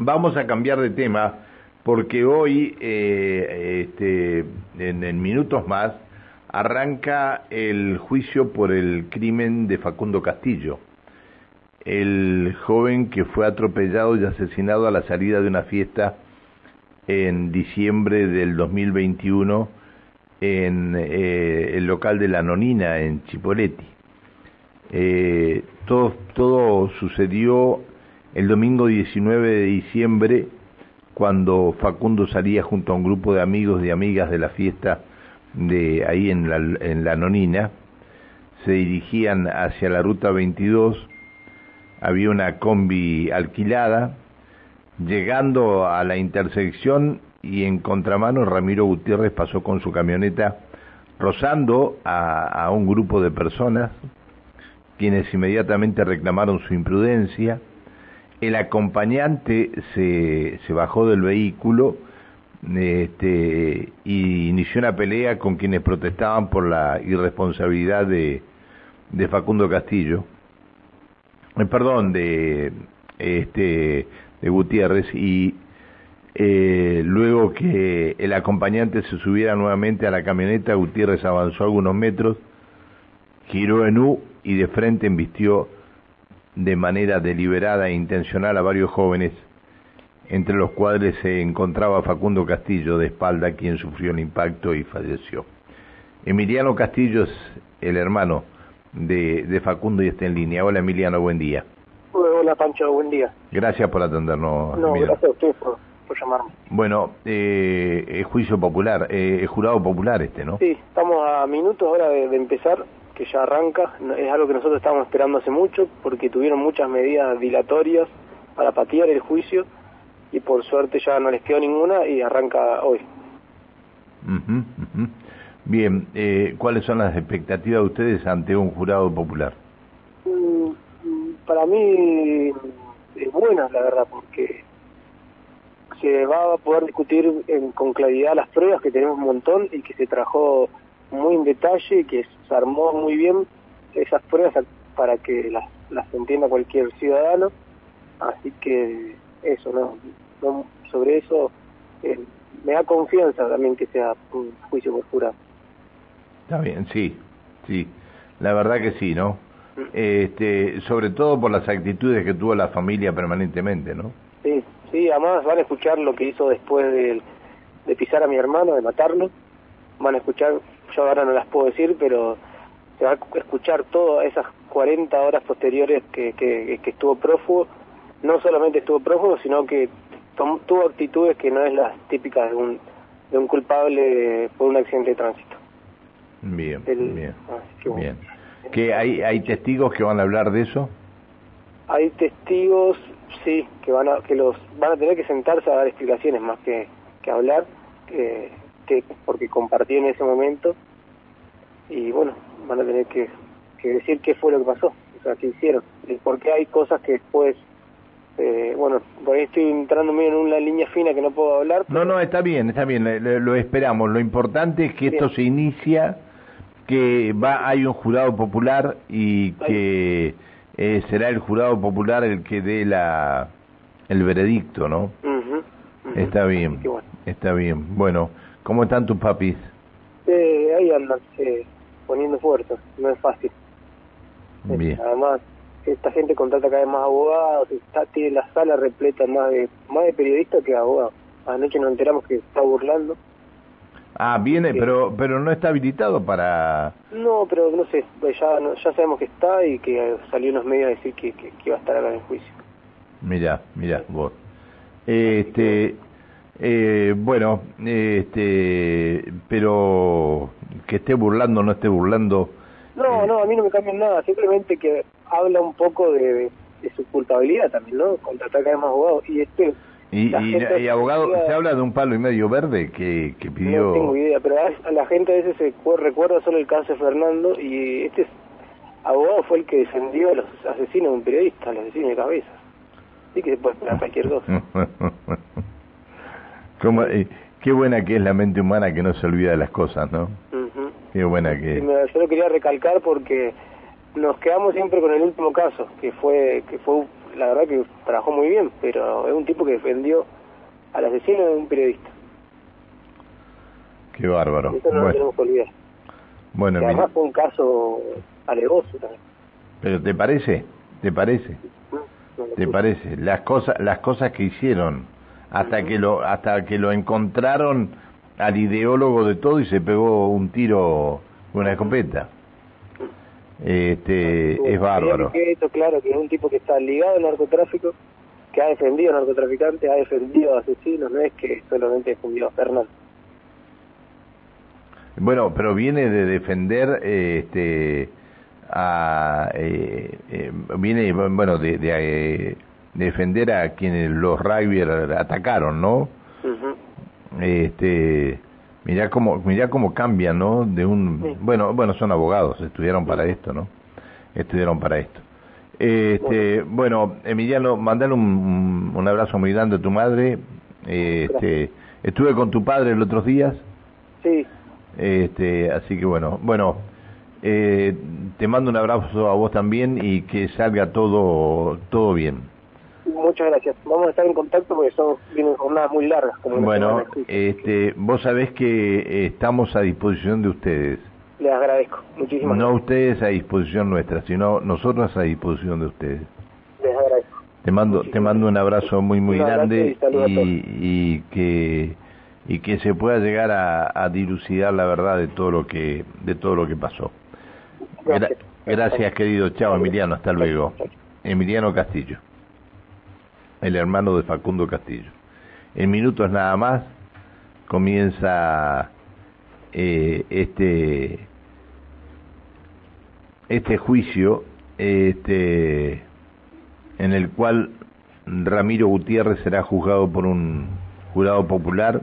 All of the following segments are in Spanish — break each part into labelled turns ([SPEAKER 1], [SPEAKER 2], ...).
[SPEAKER 1] Vamos a cambiar de tema porque hoy, eh, este, en, minutos más, arranca el juicio por el crimen de Facundo Castillo, el joven que fue atropellado y asesinado a la salida de una fiesta en diciembre del 2021 en eh, el local de la Nonina en Chipoletti. Eh, todo, todo sucedió el domingo 19 de diciembre cuando Facundo salía junto a un grupo de amigos y amigas de la fiesta de ahí en la, en la Nonina, se dirigían hacia la ruta 22, había una combi alquilada, llegando a la intersección y en contramano Ramiro Gutiérrez pasó con su camioneta rozando a, a un grupo de personas, quienes inmediatamente reclamaron su imprudencia, el acompañante se, bajó del vehículo, este, y inició una pelea con quienes protestaban por la irresponsabilidad de, Facundo Castillo, eh, perdón, de, este, de Gutiérrez, y eh, luego que el acompañante se subiera nuevamente a la camioneta, Gutiérrez avanzó algunos metros, giró en U y de frente embistió de manera deliberada e intencional a varios jóvenes entre los cuales se encontraba Facundo Castillo de espalda, quien sufrió el impacto y falleció. Emiliano Castillo es el hermano de, de Facundo y está en línea. Hola Emiliano, buen día.
[SPEAKER 2] Hola Pancho, buen día.
[SPEAKER 1] Gracias por atendernos.
[SPEAKER 2] No, gracias a usted por, por llamarme.
[SPEAKER 1] Bueno, eh, es juicio popular, eh, es jurado popular este, ¿no?
[SPEAKER 2] Sí, estamos a minutos ahora de, de empezar, que ya arranca. Es algo que nosotros estábamos esperando hace mucho, porque tuvieron muchas medidas dilatorias para patear el juicio y por suerte ya no les quedó ninguna y arranca hoy.
[SPEAKER 1] Ujú, ujú. Bien, eh, ¿cuáles son las expectativas de ustedes ante un jurado popular?
[SPEAKER 2] Mm, Para mí es buena, la verdad, porque se va a poder discutir en- con claridad las pruebas, que tenemos un montón y que se trabajó muy en detalle y que se armó muy bien esas pruebas para que las, las entienda cualquier ciudadano. Así que eso, ¿no? No- sobre eso eh, me da confianza también que sea un juicio por jurado.
[SPEAKER 1] Está bien, sí, sí, la verdad que sí, ¿no? Este, sobre todo por las actitudes que tuvo la familia permanentemente, ¿no?
[SPEAKER 2] Sí, sí, además van a escuchar lo que hizo después de, de pisar a mi hermano, de matarlo. Van a escuchar, yo ahora no las puedo decir, pero se va a escuchar todas esas 40 horas posteriores que, que, que estuvo prófugo. No solamente estuvo prófugo, sino que tuvo actitudes que no es las típicas de un, de un culpable por un accidente de tránsito.
[SPEAKER 1] Bien,
[SPEAKER 2] El-
[SPEAKER 1] bien,
[SPEAKER 2] que bueno.
[SPEAKER 1] bien. ¿Que hay, hay testigos que van a hablar de eso?
[SPEAKER 2] Hay testigos, sí, que van a que los van a tener que sentarse a dar explicaciones más que, que hablar, que, que porque compartí en ese momento y bueno, van a tener que, que decir qué fue lo que pasó, o sea, qué hicieron, y por qué hay cosas que después, eh, bueno, por ahí estoy entrando medio en una línea fina que no puedo hablar.
[SPEAKER 1] No, no, está bien, está bien, le- lo esperamos. Lo importante es que esto se inicia, que va hay un jurado popular y que eh, será el jurado popular el que dé la el veredicto, ¿no?
[SPEAKER 2] Ujú.
[SPEAKER 1] Está bien,
[SPEAKER 2] bueno.
[SPEAKER 1] está bien. Bueno, ¿cómo están tus papis?
[SPEAKER 2] Eh, ahí andan eh, poniendo fuerza, no es fácil.
[SPEAKER 1] Bien.
[SPEAKER 2] Además, esta gente contrata cada vez más abogados, está, tiene la sala repleta más de más de periodistas que de abogados. Anoche nos enteramos que está burlando.
[SPEAKER 1] Ah, viene, pero pero no está habilitado para...
[SPEAKER 2] No, pero no sé, pues ya no- ya sabemos que está y que salió unos medios a decir que, que, que iba a estar acá en el juicio.
[SPEAKER 1] Mirá, mirá, vos. Este, eh, bueno, este, pero que esté burlando o no esté burlando,
[SPEAKER 2] No, no, a mí no me cambian nada, simplemente que habla un poco de, de, de su culpabilidad también, ¿no? Contratar cada vez más abogados. Y este,
[SPEAKER 1] y, y, abogado, se habla de un palo y medio verde que, que pidió...
[SPEAKER 2] No tengo idea, pero a, la gente a veces se cu- recuerda solo el caso de Fernando y este es- abogado fue el que defendió a los asesinos de un periodista, a los asesinos de cabeza. Así que se puede esperar cualquier cosa.
[SPEAKER 1] Cómo- eh, qué buena que es la mente humana que no se olvida de las cosas, ¿no?
[SPEAKER 2] Ujú.
[SPEAKER 1] Qué buena que...
[SPEAKER 2] me- yo lo quería recalcar porque nos quedamos siempre con el último caso, que fue que fue la verdad que trabajó muy bien, pero es un tipo que defendió al asesino de un periodista.
[SPEAKER 1] Qué bárbaro.
[SPEAKER 2] Eso no lo tenemos que olvidar.
[SPEAKER 1] Bueno,
[SPEAKER 2] Que además fue un caso alevoso también.
[SPEAKER 1] pero ¿te parece? ¿Te parece?
[SPEAKER 2] No, no lo
[SPEAKER 1] ¿Te parece? Las cosas, las cosas que hicieron hasta que lo, hasta que lo encontraron al ideólogo de todo y se pegó un tiro con una escopeta. Este,
[SPEAKER 2] Sí,
[SPEAKER 1] es bárbaro.
[SPEAKER 2] que esto claro, que es un tipo que está ligado al narcotráfico, que ha defendido a narcotraficantes, ha defendido a asesinos, no es que solamente defendió a Fernando.
[SPEAKER 1] Bueno, pero viene de defender, eh, este, a, eh, eh, viene, bueno, de, de, eh, defender a quienes los rugby atacaron, ¿no? Este, mirá cómo, mirá cómo cambian, ¿no? De un,
[SPEAKER 2] Sí.
[SPEAKER 1] bueno, bueno, son abogados, estudiaron para esto, ¿no? Estudiaron para esto. Este, bueno, Emiliano, mandale un, un- un abrazo muy grande a tu madre. Este, estuve con tu padre los otros días.
[SPEAKER 2] Sí,
[SPEAKER 1] Este, así que bueno, bueno, eh, te mando un abrazo a vos también y que salga todo todo bien.
[SPEAKER 2] Muchas gracias. Vamos a estar en contacto porque son vienen jornadas muy largas. Como
[SPEAKER 1] Bueno, este, vos sabés que eh, estamos a disposición de ustedes.
[SPEAKER 2] Les agradezco. Muchísimas
[SPEAKER 1] No
[SPEAKER 2] gracias.
[SPEAKER 1] ustedes a disposición nuestra, sino nosotros a disposición de ustedes.
[SPEAKER 2] Les agradezco.
[SPEAKER 1] Te mando te mando un abrazo muy muy grande
[SPEAKER 2] y
[SPEAKER 1] que y que se pueda llegar a, a dilucidar la verdad de todo lo que de todo lo que pasó. Gra-
[SPEAKER 2] Gracias.
[SPEAKER 1] gracias querido, chao Emiliano, hasta luego. Emiliano Castillo, el hermano de Facundo Castillo. En minutos nada más comienza eh, este este juicio este en el cual Ramiro Gutiérrez será juzgado por un jurado popular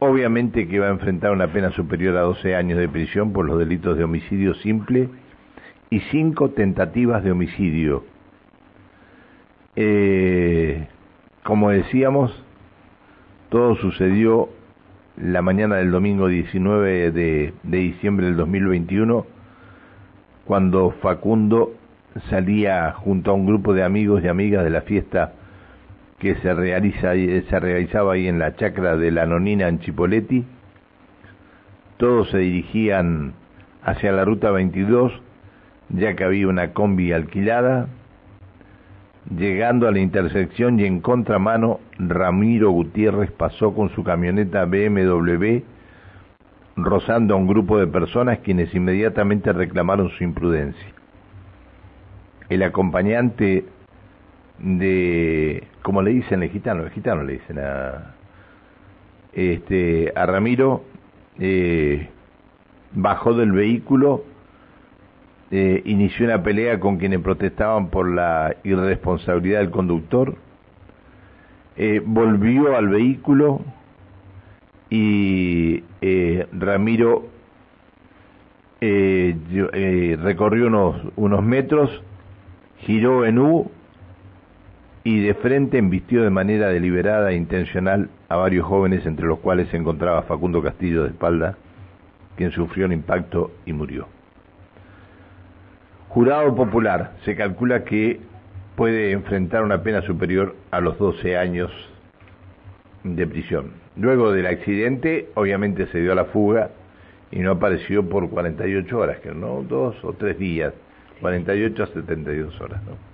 [SPEAKER 1] obviamente que va a enfrentar una pena superior a 12 años de prisión por los delitos de homicidio simple y cinco tentativas de homicidio. Eh, como decíamos, todo sucedió la mañana del domingo 19 de, diciembre del 2021, cuando Facundo salía junto a un grupo de amigos y amigas de la fiesta que se, realiza, se realizaba ahí en la chacra de la Nonina en Chipoletti. Todos se dirigían hacia la ruta 22, ya que había una combi alquilada. Llegando a la intersección y en contramano, Ramiro Gutiérrez pasó con su camioneta BMW rozando a un grupo de personas quienes inmediatamente reclamaron su imprudencia. El acompañante de, como le dicen el gitano, el gitano le dicen a, este, a Ramiro, eh, bajó del vehículo, eh, inició una pelea con quienes protestaban por la irresponsabilidad del conductor, eh, volvió al vehículo y eh, Ramiro eh, recorrió unos, unos metros, giró en U y de frente embistió de manera deliberada e intencional a varios jóvenes, entre los cuales se encontraba Facundo Castillo de espalda, quien sufrió el impacto y murió. Jurado popular, se calcula que puede enfrentar una pena superior a los 12 años de prisión. Luego del accidente, obviamente se dio a la fuga y no apareció por 48 horas, que no dos o tres días, 48 a 72 horas, ¿no?